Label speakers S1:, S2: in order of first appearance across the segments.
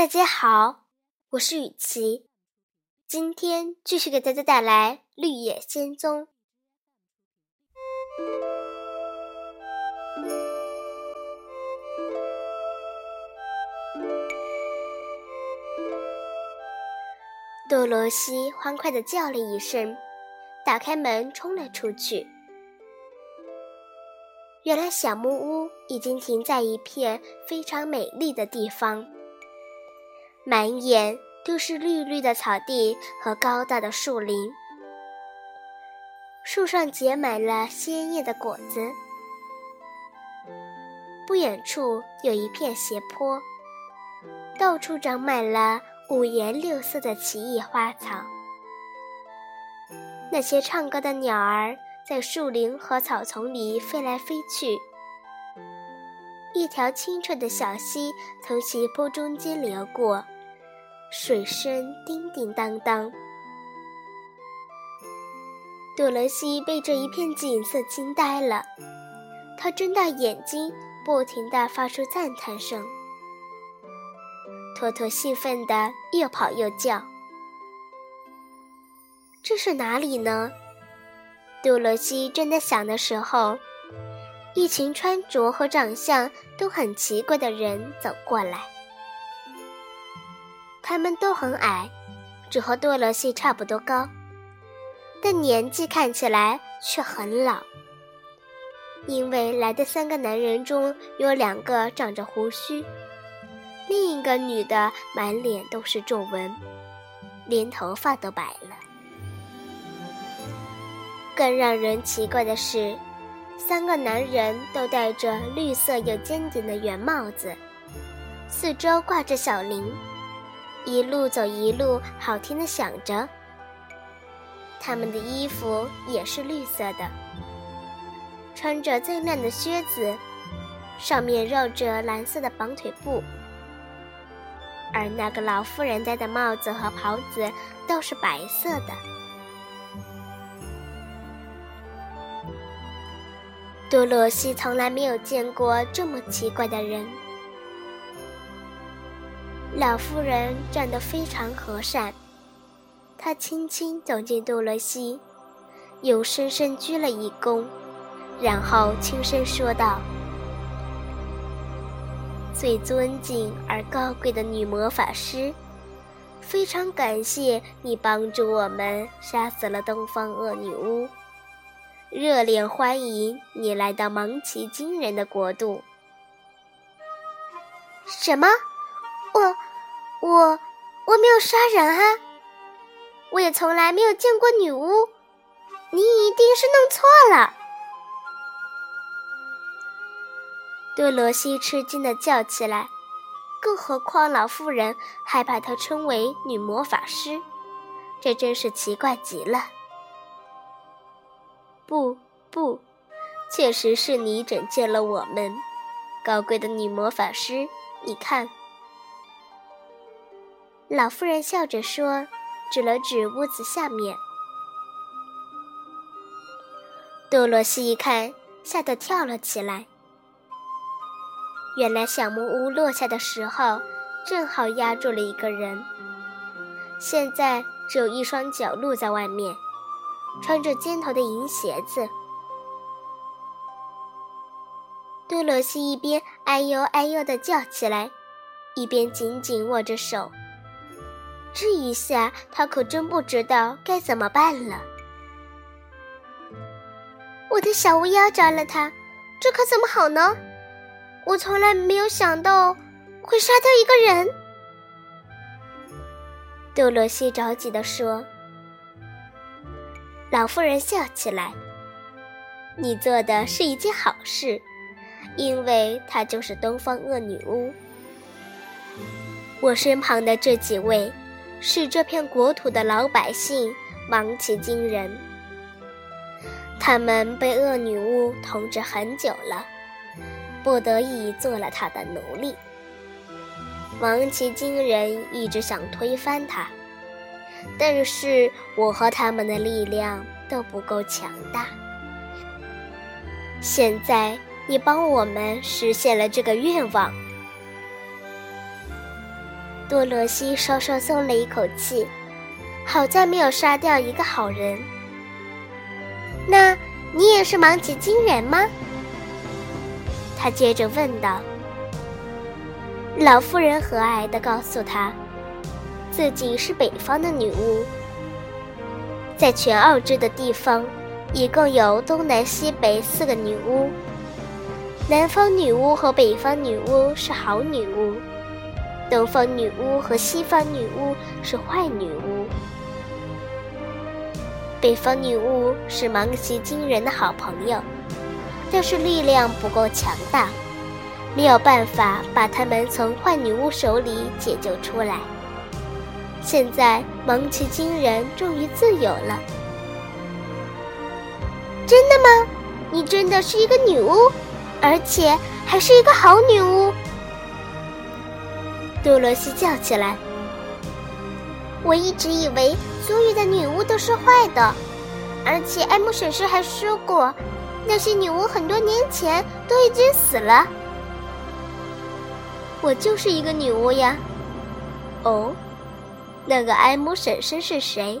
S1: 大家好，我是雨琪，今天继续给大家带来《绿野仙踪》。多罗西欢快的叫了一声，打开门冲了出去。原来小木屋已经停在一片非常美丽的地方，满眼都是绿绿的草地和高大的树林，树上结满了鲜艳的果子。不远处有一片斜坡，到处长满了五颜六色的奇异花草。那些唱歌的鸟儿。在树林和草丛里飞来飞去，一条清澈的小溪从斜坡中间流过，水声叮叮当当。多罗西被这一片景色惊呆了，他睁大眼睛，不停地发出赞叹声。托托兴奋地又跑又叫：“这是哪里呢？”杜罗西正在想的时候，一群穿着和长相都很奇怪的人走过来。他们都很矮，只和多罗西差不多高，但年纪看起来却很老。因为来的三个男人中有两个长着胡须，另一个女的满脸都是皱纹，连头发都白了。更让人奇怪的是，三个男人都戴着绿色有尖顶的圆帽子，四周挂着小铃，一路走一路好听的响着。他们的衣服也是绿色的，穿着锃亮的靴子，上面绕着蓝色的绑腿布，而那个老妇人戴的帽子和袍子都是白色的。多罗西从来没有见过这么奇怪的人。老妇人站得非常和善，她轻轻走进多罗西，又深深鞠了一躬，然后轻声说道：“最尊敬而高贵的女魔法师，非常感谢你帮助我们杀死了东方恶女巫。”热烈欢迎你来到芒奇金人的国度。什么？我，我，我没有杀人啊！我也从来没有见过女巫。你一定是弄错了。多罗西吃惊的叫起来，更何况老妇人还把她称为女魔法师，这真是奇怪极了。不不，确实是你拯救了我们，高贵的女魔法师。你看，老妇人笑着说，指了指屋子下面。多罗西一看，吓得跳了起来。原来小木屋落下的时候，正好压住了一个人，现在只有一双脚露在外面。穿着尖头的银鞋子，多罗西一边哎呦哎呦的叫起来，一边紧紧握着手。这一下，他可真不知道该怎么办了。我的小巫妖着了他，这可怎么好呢？我从来没有想到会杀掉一个人。多萝西着急地说。老妇人笑起来：“你做的是一件好事，因为她就是东方恶女巫。我身旁的这几位，是这片国土的老百姓芒奇金人。他们被恶女巫统治很久了，不得已做了她的奴隶。芒奇金人一直想推翻她。”但是我和他们的力量都不够强大。现在你帮我们实现了这个愿望。多罗西稍稍松了一口气，好在没有杀掉一个好人。那你也是芒奇金人吗？他接着问道。老妇人和蔼地告诉他，自己是北方的女巫，在全奥之的地方，一共有东南西北四个女巫。南方女巫和北方女巫是好女巫。东方女巫和西方女巫是坏女巫，北方女巫是芒奇金人的好朋友，但是力量不够强大，没有办法把他们从坏女巫手里解救出来。现在芒奇金人终于自由了，真的吗？你真的是一个女巫，而且还是一个好女巫。多罗西叫起来：“我一直以为所有的女巫都是坏的，而且艾姆婶婶还说过，那些女巫很多年前都已经死了。我就是一个女巫呀。”哦，那个艾姆婶婶是谁？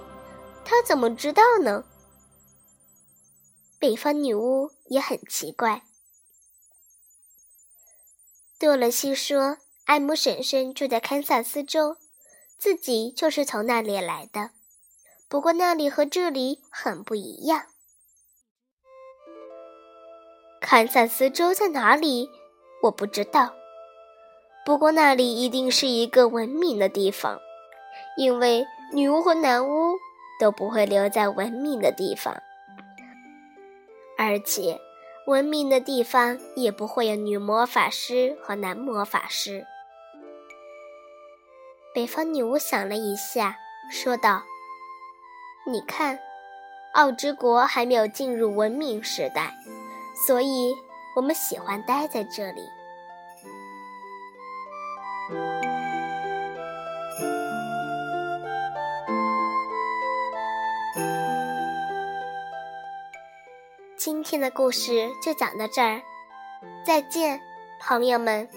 S1: 她怎么知道呢？北方女巫也很奇怪。多罗西说。艾姆婶婶住在堪萨斯州，自己就是从那里来的。不过那里和这里很不一样。堪萨斯州在哪里？我不知道。不过那里一定是一个文明的地方，因为女巫和男巫都不会留在文明的地方，而且文明的地方也不会有女魔法师和男魔法师。北方女巫想了一下，说道：“你看，奥之国还没有进入文明时代，所以我们喜欢待在这里。”今天的故事就讲到这儿，再见，朋友们。